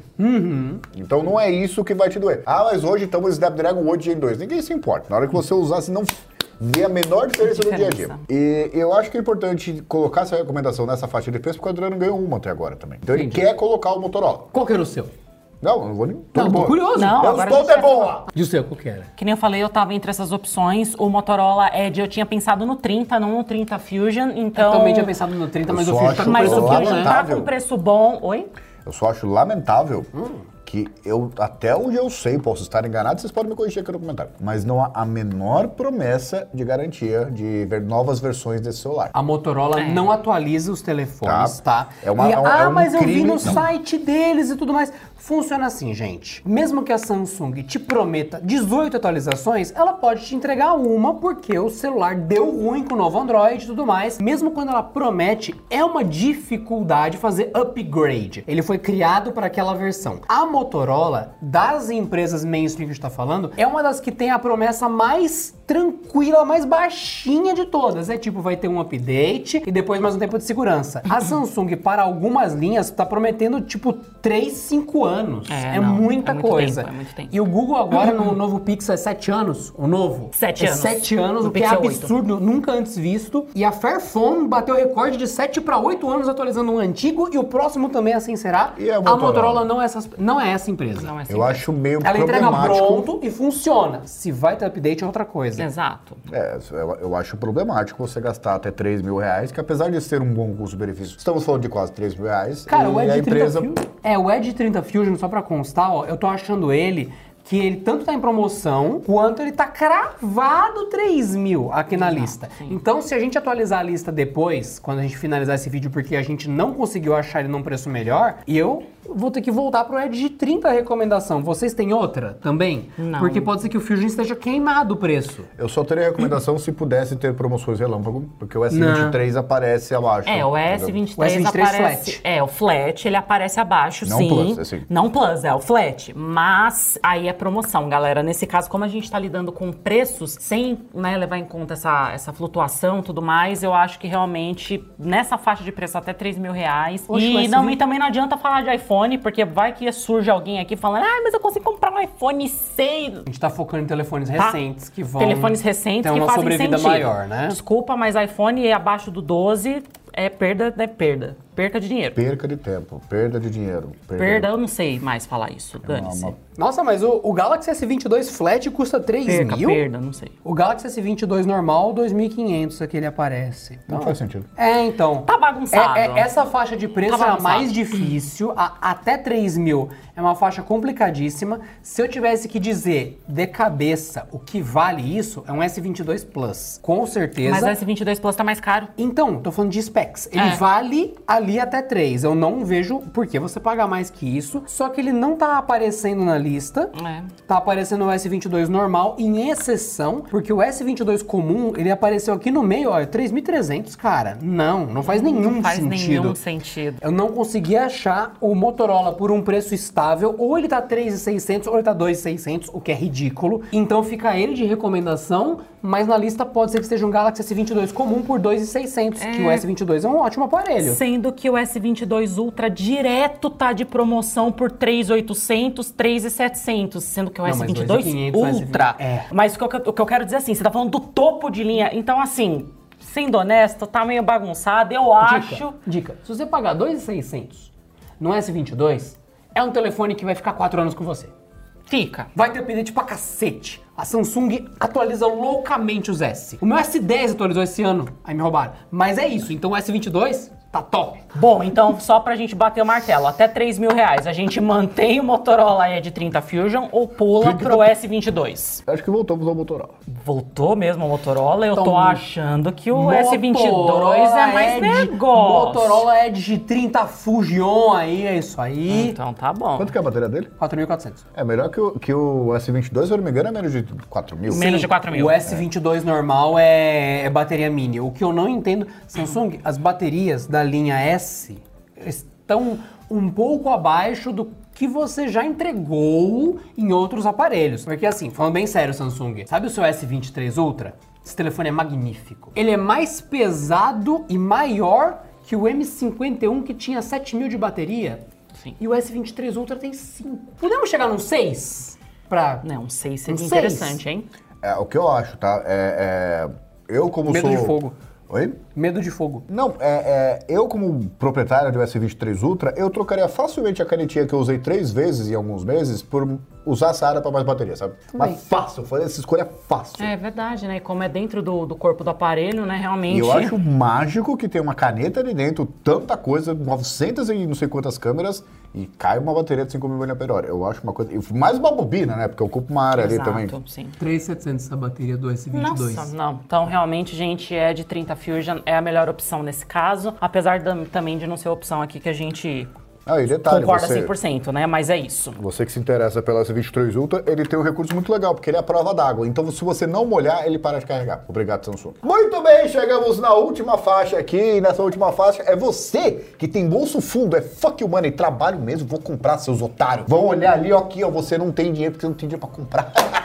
Então não é isso que vai te doer. Ah, mas hoje estamos no Snapdragon 8 Gen 2. Ninguém se importa. Na hora que você usar, você não vê a menor diferença no dia a dia. Diferença. E eu acho que é importante colocar essa recomendação nessa faixa de preço, porque o Adriano ganhou uma até agora também. Então ele Entendi. quer colocar o Motorola. Qual que era o seu? Não, eu não vou nem. Não, Tô tô curioso. Não, Eu agora estou de boa! E o seu, qual que era? Que nem eu falei, eu tava entre essas opções. O Motorola Edge eu tinha pensado no 30, não no 30 Fusion, então... Eu também tinha pensado no 30, mas Eu o só Fusion tá acho com Mas Eu o Fusion tá com preço bom. Oi? Eu só acho lamentável Hum. Que eu, até onde eu sei, posso estar enganado, vocês podem me corrigir aqui no comentário. Mas não há a menor promessa de garantia de ver novas versões desse celular. A Motorola É. não atualiza os telefones, tá? Tá. É uma- E, é um- ah, é um mas eu vi crime- no não. site deles e tudo mais. Funciona assim, gente. Mesmo que a Samsung te prometa 18 atualizações, ela pode te entregar uma porque o celular deu ruim com o novo Android e tudo mais. Mesmo quando ela promete, é uma dificuldade fazer upgrade. Ele foi criado para aquela versão. A Motorola, das empresas mainstream que a gente tá falando, é uma das que tem a promessa mais tranquila, mais baixinha de todas. É tipo, vai ter um update e depois mais um tempo de segurança. A [clears throat] Samsung, para algumas linhas, tá prometendo tipo 3, 5 anos. É, É, não, muita é muito coisa. tempo, é muito tempo. E o Google agora, [clears throat] no novo Pixel, é 7 anos. O novo. Sete é anos. 7 anos, No o que é Pixel 8. absurdo, nunca antes visto. E a Fairphone bateu recorde de 7 para 8 anos atualizando um antigo e o próximo também assim será. E a a Motorola? Motorola não é, essas, não é essa empresa. Não é assim. Eu acho meio Ela entrega problemático. pronto e funciona. Se vai ter update é outra coisa. Exato. É, eu, eu acho problemático você gastar até 3 mil reais, que apesar de ser um bom custo-benefício, estamos falando de quase 3 mil reais. Cara, e o a Edge empresa. 30 Fusion. É, o Edge 30 Fusion, só pra constar, ó, eu tô achando ele que ele tanto tá em promoção, quanto ele tá cravado 3 mil aqui na lista. Então, se a gente atualizar a lista depois, quando a gente finalizar esse vídeo, porque a gente não conseguiu achar ele num preço melhor, eu vou ter que voltar pro Edge 30 recomendação. Vocês têm outra também? Não. Porque pode ser que o Fusion esteja queimado o preço. Eu só teria recomendação se pudesse ter promoções relâmpago, porque o S23 aparece abaixo. É, o entendeu? S23, O S23 aparece. flat. É, o flat, ele aparece abaixo, Não sim. plus, assim. Não plus, é o flat. Mas aí é promoção, galera. Nesse caso, como a gente tá lidando com preços, sem né, levar em conta essa, essa flutuação e tudo mais, eu acho que realmente nessa faixa de preço até 3 mil reais. Oxe, e, não, e também não adianta falar de iPhone, porque vai que surge alguém aqui falando, ah, mas eu consigo comprar um iPhone 6. A gente tá focando em telefones Tá? recentes que vão Telefones recentes ter que uma fazem sobrevida sentido. maior, né? Desculpa, mas iPhone abaixo do 12 é perda, é perda. Perca de dinheiro. Perca de tempo, perda de dinheiro. Perda, eu não sei mais falar isso. É uma- Dane-se. uma- Nossa, mas o, o Galaxy S22 Flat custa 3 Perca, mil? perda, não sei. O Galaxy S22 normal, 2.500 aqui ele aparece. Não faz sentido. É, então. Tá bagunçado. É- é- essa faixa de preço Tá é a bagunçado. mais difícil, a- até 3 mil é uma faixa complicadíssima. Se eu tivesse que dizer de cabeça o que vale isso, é um S22 Plus. Com certeza. Mas o S22 Plus tá mais caro. Então, tô falando de specs. Ele É. vale ali até 3. Eu não vejo por que você pagar mais que isso. Só que ele não tá aparecendo na lista. É. Tá aparecendo o S22 normal, em exceção, porque o S22 comum, ele apareceu aqui no meio, ó, 3.300, cara. Não, não faz nenhum Não faz sentido. nenhum sentido. Eu não consegui achar o Motorola por um preço estável, ou ele tá 3.600 ou ele tá 2.600, o que é ridículo. Então fica ele de recomendação, mas na lista pode ser que esteja um Galaxy S22 comum por 2.600, que o É. S22 é um ótimo aparelho. Sendo que o S22 Ultra direto tá de promoção por 3.800, 3.700. Sendo que o Não, mas S22 2.500, o Ultra. É. Mas o que, eu, o que eu quero dizer assim, você tá falando do topo de linha. Então, assim, sendo honesto, tá meio bagunçado. Eu acho. Dica, dica. Se você pagar 2.600 no S22, é um telefone que vai ficar 4 anos com você. Fica. Vai ter update pra cacete. A Samsung atualiza loucamente os S. O meu S10 atualizou esse ano, aí me roubaram. Mas é isso, então o S22 tá top. Bom, então, só pra gente bater o martelo, até 3 mil reais, a gente mantém o Motorola Edge 30 Fusion ou pula pro S22? Acho que voltamos ao Motorola. Voltou mesmo o Motorola, eu tô Então, achando que o S22 Motorola é mais Edge- negócio. Motorola Edge 30 Fusion aí, é isso aí. Então tá bom. Quanto que é a bateria dele? 4.400. É melhor que o, que o S22, se eu não me engano, é menos de 4 mil. Menos de 4 mil. O S22 normal é, é bateria mini. O que eu não entendo, Samsung, as baterias da linha S estão um pouco abaixo do que você já entregou em outros aparelhos. Porque assim, falando bem sério, Samsung, sabe o seu S23 Ultra? Esse telefone é magnífico. Ele é mais pesado e maior que o M51 que tinha 7000 de bateria. Sim. E o S23 Ultra tem 5. Podemos chegar num 6? Pra Não, sei, seria Um interessante, hein? É, o que eu acho, tá? É, é, eu como Medo sou... de fogo. Oi? Medo de fogo. Não, é, é, eu como proprietário do S23 Ultra, eu trocaria facilmente a canetinha que eu usei três vezes em alguns meses por usar essa área para mais bateria, sabe? Mas fácil, fazer essa escolha fácil. É verdade, né? E como é dentro do, do corpo do aparelho, né? Realmente. E eu acho mágico que tem uma caneta ali dentro, tanta coisa, 900 e não sei quantas câmeras, e cai uma bateria de 5 mil mAh. Eu acho uma coisa. Mais uma bobina, né? Porque ocupa uma área ali Exato, também. sim. 3,700 essa bateria do S22. Nossa, não. Então, realmente, gente, é de 30 Fusion, é a melhor opção nesse caso. Apesar da- também de não ser a opção aqui que a gente Ah, e detalhe, concorda você, 100%, né? Mas é isso. você que se interessa pela S23 Ultra, ele tem um recurso muito legal, porque ele é a prova d'água. Então, se você não molhar, ele para de carregar. Obrigado, Samsung. Muito bem, chegamos na última faixa aqui. E nessa última faixa é você que tem bolso fundo, é fuck you money, trabalho mesmo, vou comprar, seus otários. Vão olhar ali, ó, aqui, ó, você não tem dinheiro porque você não tem dinheiro pra comprar. [laughs]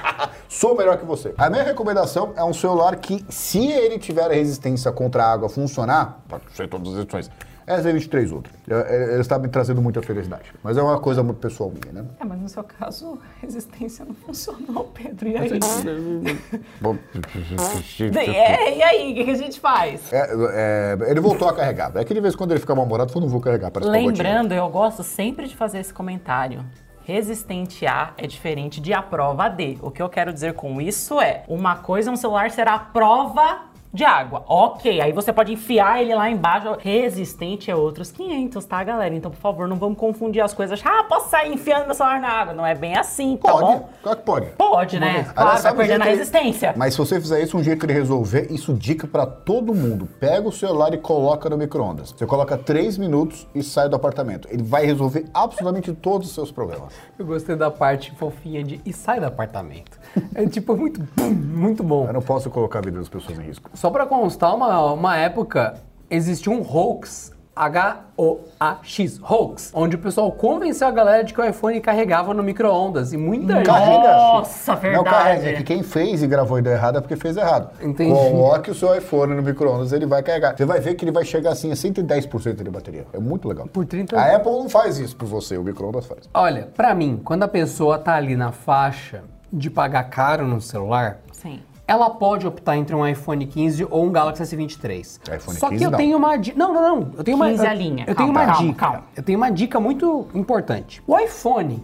Sou melhor que você. A minha recomendação é um celular que, se ele tiver a resistência contra a água funcionar, pode ser todas as edições, é a Z23 Ultra. Eu- eu- Ele está me trazendo muita felicidade. Mas é uma coisa muito pessoal minha, né? É, mas no seu caso, a [laughs] resistência não funcionou, Pedro. E aí? [laughs] Bom, [laughs] É, e aí, o que, que a gente faz? É, é, ele voltou a carregar. É que de vez em quando ele fica mal-humorado, falou, não vou carregar. Lembrando, eu gosto sempre de fazer esse comentário. Resistente A é diferente de a prova D. O que eu quero dizer com isso é, uma coisa, um celular será a prova de água. Ok, aí você pode enfiar ele lá embaixo. Resistente é outros 500, tá, galera? Então, por favor, não vamos confundir as coisas. Ah, posso sair enfiando meu celular na água. Não é bem assim, tá Pode, bom? claro que pode. Pode, né? Aliás, Claro, vai perdendo a resistência. Mas se você fizer isso, um jeito de resolver, isso dica pra todo mundo. Pega o celular e coloca no micro-ondas. Você coloca 3 minutos e sai do apartamento. Ele vai resolver absolutamente todos os seus problemas. Eu gostei da parte fofinha de e sai do apartamento. É tipo muito, [laughs] muito bom. Eu não posso colocar a vida das pessoas em risco. Só pra constar, uma, uma época existiu um hoax, H-O-A-X, hoax, onde o pessoal convenceu a galera de que o iPhone carregava no micro-ondas e muita gente... Carrega. Nossa, Não verdade. carrega, é que quem fez e gravou a ideia errada é porque fez errado. Entendi. Coloque o seu iPhone no micro-ondas, ele vai carregar. Você vai ver que ele vai chegar assim a 110% de bateria. É muito legal. Por 30 A Apple não faz isso por você, o micro-ondas faz. Olha, pra mim, quando a pessoa tá ali na faixa de pagar caro no celular, Sim. Ela pode optar entre um iPhone 15 ou um Galaxy S23. iPhone Só 15 que eu não. tenho uma dica. Não, não, não. Eu tenho uma 15 eu, a linha. Eu tenho Calma, uma calma, dica. calma. Eu tenho uma dica muito importante. O iPhone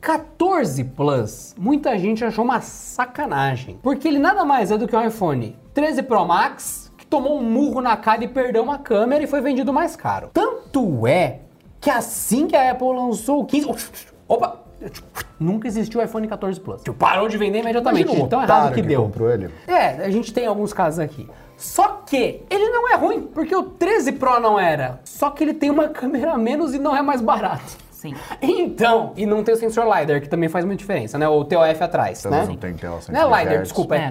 14 Plus, muita gente achou uma sacanagem. Porque ele nada mais é do que um iPhone 13 Pro Max que tomou um murro na cara e perdeu uma câmera e foi vendido mais caro. Tanto é que assim que a Apple lançou o 15. Opa! Nunca existiu o iPhone 14 Plus. Parou de vender imediatamente. Imagina o Tão otário errado que, que deu. comprou ele. É, a gente tem alguns casos aqui. Só que ele não é ruim, porque o 13 Pro não era. Só que ele tem uma [laughs] câmera a menos e não é mais barato. Sim. Então, e não tem o sensor LiDAR, que também faz muita diferença, né? O TOF atrás, Também né? não tem tela Não é LiDAR, 120 Hz. desculpa, é, É.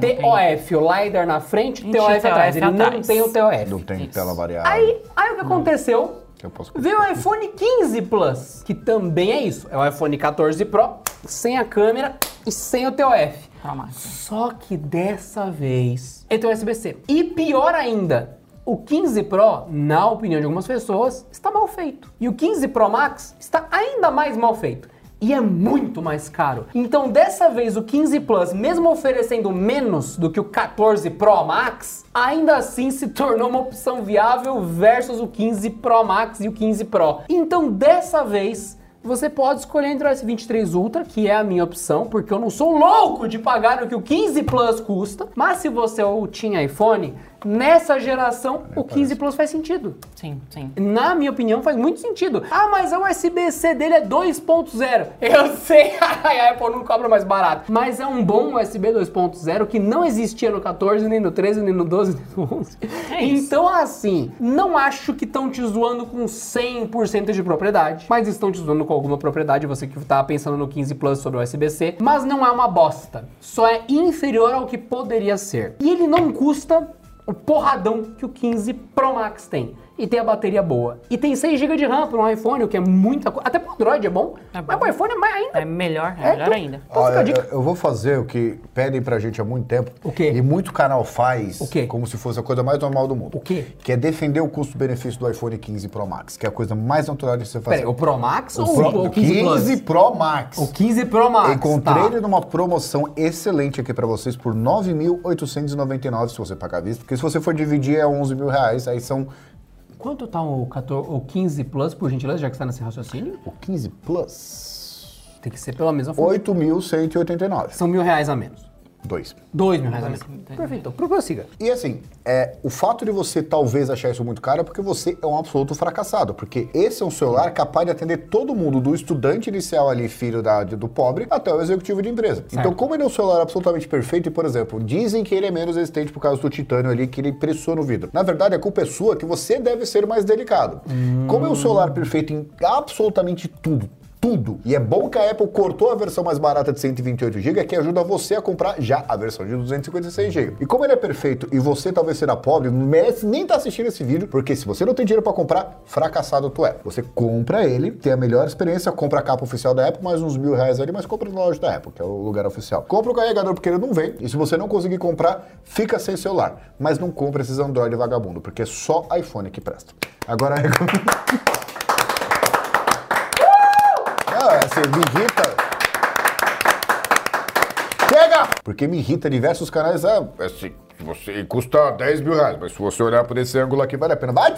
TOF, o LiDAR na frente, TOF atrás. TOF Ele não tem o TOF. Não tem Isso. tela variável. Aí, aí o que aconteceu? Eu posso Veio o iPhone 15 Plus, que também é isso. É o iPhone 14 Pro, sem a câmera e sem o TOF. Pro Max. Só que dessa vez ele tem USB-C. E pior ainda, o 15 Pro, na opinião de algumas pessoas, está mal feito. E o 15 Pro Max está ainda mais mal feito. E é muito mais caro. Então, dessa vez, o 15 Plus, mesmo oferecendo menos do que o 14 Pro Max, ainda assim se tornou uma opção viável versus o 15 Pro Max e o 15 Pro. Então, dessa vez, você pode escolher entre o S23 Ultra, que é a minha opção, porque eu não sou louco de pagar o que o 15 Plus custa. Mas se você ou tinha iPhone, nessa geração o 15 Plus faz sentido. Sim, sim. Na minha opinião, faz muito sentido. Ah, mas o USB-C dele é 2.0. Eu [laughs] sei, a Apple não cobra mais barato. Mas é um bom USB 2.0 que não existia no 14, nem no 13, nem no 12, nem no 11. É então, assim, não acho que estão te zoando com 100% de propriedade, mas estão te zoando com alguma propriedade, você que tá pensando no 15 Plus sobre o USB-C, mas não é uma bosta. Só é inferior ao que poderia ser. E ele não custa o porradão que o 15 Pro Max tem. E tem a bateria boa. E tem 6 GB de RAM para um iPhone, o que é muita coisa. Até para Android é bom, É mas bom. para iPhone é mais ainda. É melhor, é, É, melhor tu- ainda. Então a dica. eu vou fazer o que pedem pra gente há muito tempo. O quê? E muito canal faz. O quê? Como se fosse a coisa mais normal do mundo. O quê? Que é defender o custo-benefício do iPhone 15 Pro Max, que é a coisa mais natural de você fazer. Peraí, o Pro Max O ou Pro- o 15 Plus? 15 Pro Max. O 15 Pro Max. Encontrei tá. ele numa promoção excelente aqui pra vocês por 9.899 se você pagar à vista. Porque se você for dividir é 11 mil reais, aí são Quanto tá o, 14, o 15 Plus, por gentileza, já que está nesse raciocínio? o 15 Plus. Tem que ser pela mesma forma. 8.189. São mil reais a menos. Dois. Dois mil reais a menos. Perfeito. Então, prossiga. E assim, é, o fato de você talvez achar isso muito caro é porque você é um absoluto fracassado. Porque esse é um celular capaz de atender todo mundo, do estudante inicial ali, filho da, do pobre, até o executivo de empresa. Então, como ele é um celular absolutamente perfeito, e, por exemplo, dizem que ele é menos resistente por causa do titânio ali, que ele pressiona o vidro. Na verdade, a culpa é sua, que você deve ser mais delicado. Como é um celular perfeito em absolutamente tudo, tudo. E é bom que a Apple cortou a versão mais barata de 128 GB, que ajuda você a comprar já a versão de 256 GB. E como ele é perfeito e você talvez será pobre, merece nem estar assistindo esse vídeo, porque se você não tem dinheiro para comprar, fracassado tu é. Você compra ele, tem a melhor experiência, compra a capa oficial da Apple, mais uns mil reais ali, mas compra na loja da Apple, que é o lugar oficial. Compra o carregador porque ele não vem, e se você não conseguir comprar, fica sem celular. Mas não compra esses Android vagabundo, porque é só iPhone que presta. Agora [laughs] é assim, me irrita. Chega! Porque me irrita diversos canais. Ah, assim, você custa 10 mil reais, mas se você olhar por esse ângulo aqui, vale a pena. Vai!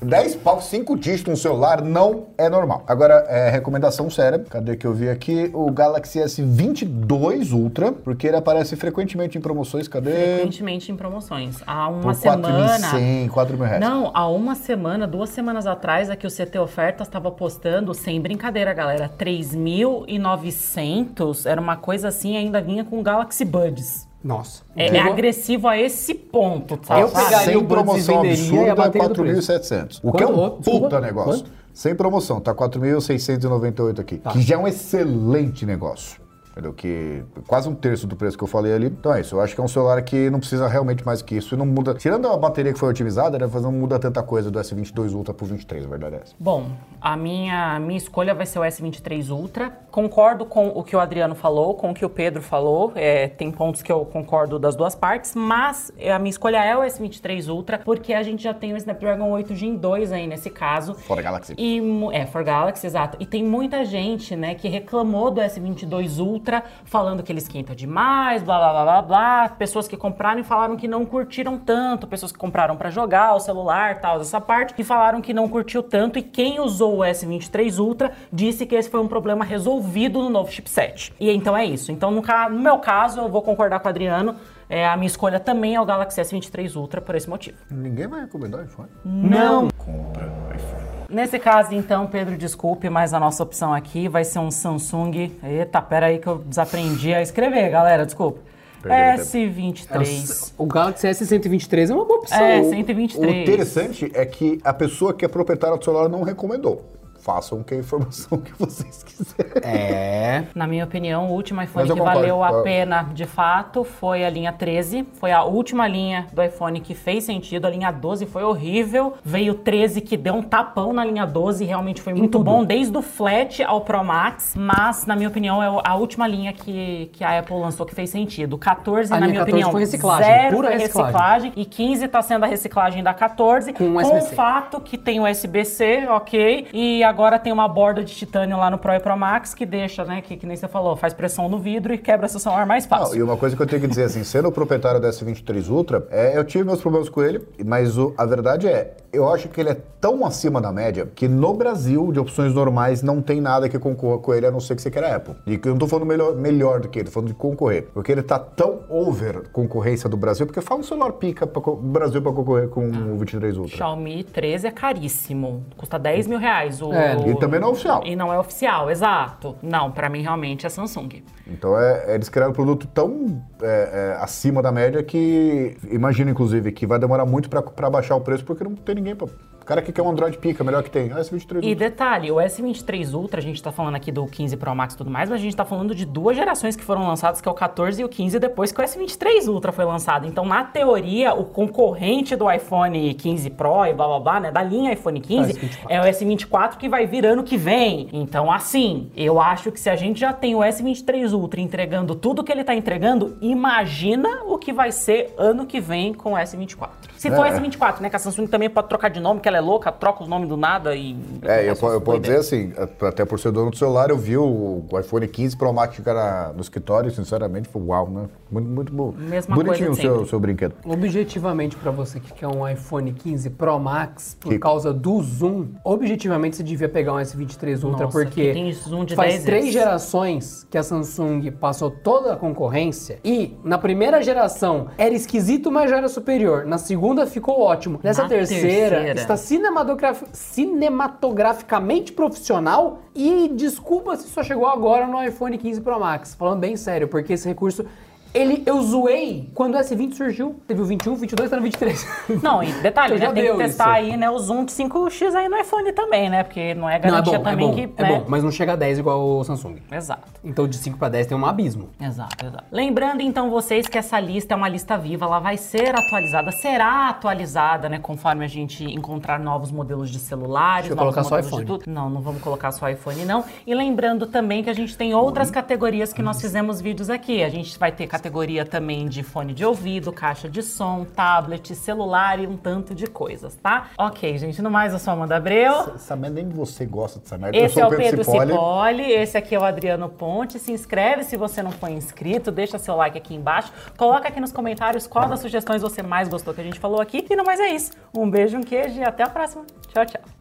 Te 10 pau, 5 dígitos no celular não é normal. Agora, é, recomendação séria. Cadê que eu vi aqui? O Galaxy S22 Ultra, porque ele aparece frequentemente em promoções. Cadê? Frequentemente em promoções. Há uma Por semana. 4.100, 4 mil reais. Não, há uma semana, duas semanas atrás, aqui o CT Ofertas estava postando, sem brincadeira, galera, 3.900, era uma coisa assim, ainda vinha com Galaxy Buds. Nossa. É, é agressivo a esse ponto, sabe? Eu pegaria Sem promoção absurda é bateria do preço. 4.700. O que é um puta negócio. quanto? Sem promoção, tá 4.698 aqui. Tá. Que já é um excelente negócio. Entendeu? Que quase um terço do preço que eu falei ali. Então é isso. Eu acho que é um celular que não precisa realmente mais que isso. E não muda. Tirando a bateria que foi otimizada, né? Não muda tanta coisa do S22 Ultra pro 23, a verdade é essa. Bom, a minha, minha escolha vai ser o S23 Ultra. Concordo com o que o Adriano falou, com o que o Pedro falou. É, tem pontos que eu concordo das duas partes, mas a minha escolha é o S23 Ultra, porque a gente já tem o Snapdragon 8 Gen 2 aí nesse caso. Fora Galaxy. E, é, For Galaxy, exato. E tem muita gente, né, que reclamou do S22 Ultra, falando que ele esquenta demais, blá, blá, blá, blá, blá. Pessoas que compraram e falaram que não curtiram tanto. Pessoas que compraram pra jogar o celular, tal, essa parte, e falaram que não curtiu tanto. E quem usou o S23 Ultra disse que esse foi um problema resolvido no novo chipset. E então é isso. Então, no, ca- no meu caso, eu vou concordar com o Adriano. É, a minha escolha também é o Galaxy S23 Ultra por esse motivo. Ninguém vai recomendar iPhone. Não! Nesse caso, então, Pedro, desculpe, mas a nossa opção aqui vai ser um Samsung. Eita, pera aí que eu desaprendi a escrever, galera, desculpa. Perdeu S23. O Galaxy S123 é uma boa opção. É, O 123. interessante é que a pessoa que é proprietária do celular não recomendou. Façam com a informação que vocês quiserem. É. Na minha opinião, o último iPhone que concordo. valeu a Eu- pena de fato foi a linha 13. Foi a última linha do iPhone que fez sentido. A linha 12 foi horrível. Veio o 13 que deu um tapão na linha 12 e realmente foi muito bom, desde o Flat ao Pro Max. Mas, na minha opinião, é a última linha que, que a Apple lançou que fez sentido. O 14, A na minha 14 opinião, foi reciclagem, zero pura reciclagem. reciclagem. E 15 tá sendo a reciclagem da 14. Com com o fato que tem USB-C, ok. E agora tem uma borda de titânio lá no Pro e Pro Max que deixa, né, que, que nem você falou, faz pressão no vidro e quebra seu celular mais Não, fácil. e uma coisa que eu tenho que dizer assim, sendo o proprietário do S23 Ultra, é, eu tive meus problemas com ele, mas o- a verdade é, eu acho que ele é tão acima da média que no Brasil, de opções normais, não tem nada que concorra com ele, a não ser que você queira Apple. E que eu não tô falando melhor, melhor do que ele, tô falando de concorrer. Porque ele tá tão over concorrência do Brasil, porque fala um celular pica para o Brasil pra concorrer com o 23 Ultra. Xiaomi 13 é caríssimo, custa 10 mil reais. O, É, e também não é oficial. E não é oficial, exato. Não, pra mim realmente é Samsung. Então é, eles criaram um produto tão é, é, acima da média que imagino, inclusive, que vai demorar muito para baixar o preço porque não tem ninguém para cara que quer um Android pica, melhor que tem. Ah, S23 E detalhe, o S23 Ultra, a gente tá falando aqui do 15 Pro Max e tudo mais, mas a gente tá falando de duas gerações que foram lançadas, que é o 14 e o 15, depois que o S23 Ultra foi lançado. Então, na teoria, o concorrente do iPhone 15 Pro e blá blá blá, né, da linha iPhone 15, é o S24 que vai vir ano que vem. Então, assim, eu acho que se a gente já tem o S23 Ultra entregando tudo que ele tá entregando, imagina o que vai ser ano que vem com o S24. Se for É. S24, né, que a Samsung também pode trocar de nome, que ela é louca, troca os nomes do nada e... É, eu, eu posso dizer assim, até por ser dono do celular, eu vi o, o iPhone 15 Pro Max ficar na- no escritório sinceramente, foi uau, né? Muito, muito bom. Mesma Bonitinho coisa o seu, seu brinquedo. Objetivamente, pra você que quer um iPhone 15 Pro Max, por Que- causa do zoom, objetivamente você devia pegar um S23 Ultra, Nossa, porque que tem zoom de faz 10 três vezes. gerações que a Samsung passou toda a concorrência e na primeira geração era esquisito, mas já era superior. Na segunda ficou ótimo. Nessa terceira, terceira. está cinematograf- cinematograficamente profissional e desculpa se só chegou agora no iPhone 15 Pro Max. Falando bem sério, porque esse recurso ele, eu zoei quando o S20 surgiu. Teve o 21, 22, tá no 23. [laughs] Não, e detalhe, [laughs] Então né? já Tem que testar isso. aí, né, o zoom de 5x aí no iPhone também, né? Porque não é Não, é garantia bom, é também bom, que. é né? bom, mas não chega a 10 igual o Samsung. Exato. Então de 5 para 10 tem um abismo. Exato, exato. Lembrando então vocês que essa lista é uma lista viva, ela vai ser atualizada, será atualizada, né, conforme a gente encontrar novos modelos de celulares, Deixa eu novos colocar só modelos de iPhone. tudo. Não, não vamos colocar só iPhone não. E lembrando também que a gente tem outras categorias que nós fizemos vídeos aqui. A gente vai ter categoria também de fone de ouvido, caixa de som, tablet, celular e um tanto de coisas, tá? Ok, gente, no mais eu sou a Amanda Abreu. Merda nem você gosta dessa merda. Esse eu é sou o Pedro Cipolli. Cipolli, esse aqui é o Adriano Ponte. Se inscreve se você não for inscrito, deixa seu like aqui embaixo, coloca aqui nos comentários qual das sugestões você mais gostou que a gente falou aqui. E no mais é isso. Um beijo, um queijo e até a próxima. Tchau, tchau.